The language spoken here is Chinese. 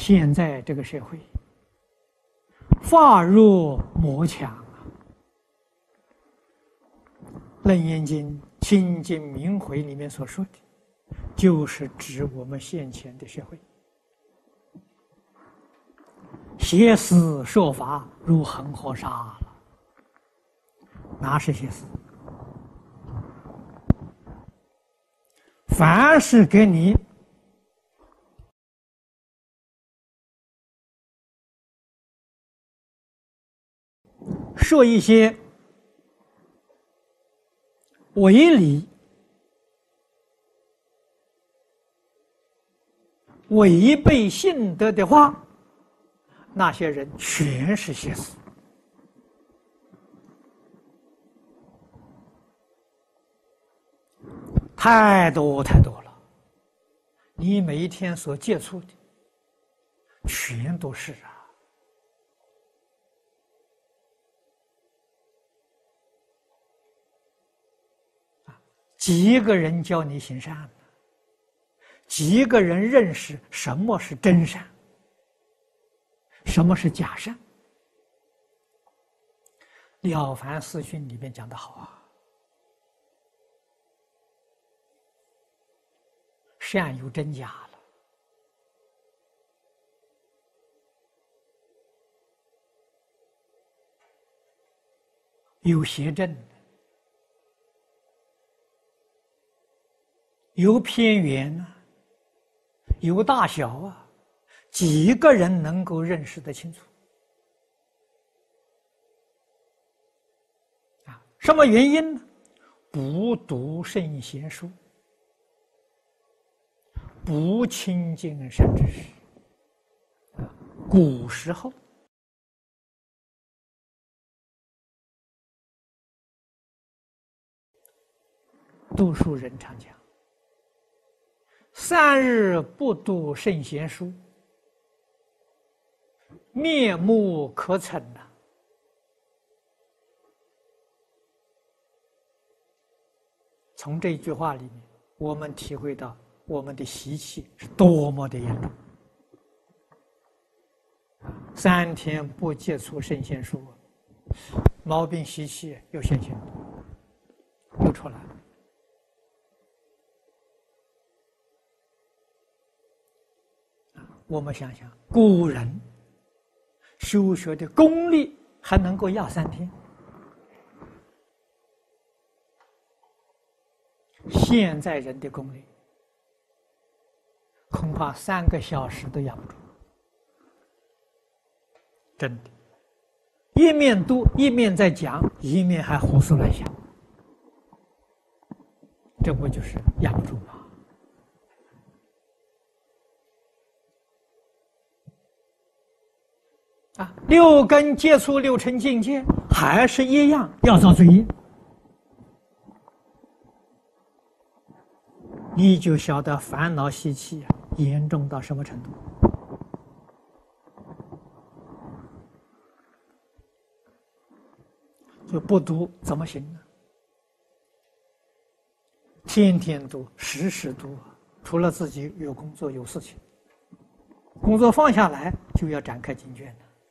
现在这个社会，法若魔强啊，《楞严经》清净明慧里面所说的，就是指我们现前的社会。邪思说法如恒河沙了，哪是邪思？凡是给你说一些违理、违背信德的话。那些人全是邪思，太多太多了。你每一天所接触的，全都是啊！几个人教你行善几个人认识什么是真善？什么是假善？《了凡四训》里面讲的好啊，善有真假了，有邪正，有偏远啊，有大小啊。几个人能够认识得清楚？啊，什么原因呢？不读圣贤书，不亲近善知识。古时候，读书人常讲：“三日不读圣贤书。”面目可憎呐！从这句话里面，我们体会到我们的习气是多么的严重。三天不接触圣贤书，毛病习气又显现，又出来了。我们想想古人。修学的功力还能够压三天，现在人的功力恐怕三个小时都压不住，真的，一面读一面在讲，一面还胡思乱想，这不就是压不住吗？啊，六根接触六尘境界，还是一样要造罪业，你就晓得烦恼习气严重到什么程度。就不读怎么行呢？天天读，时时读，除了自己有工作有事情，工作放下来就要展开经卷了。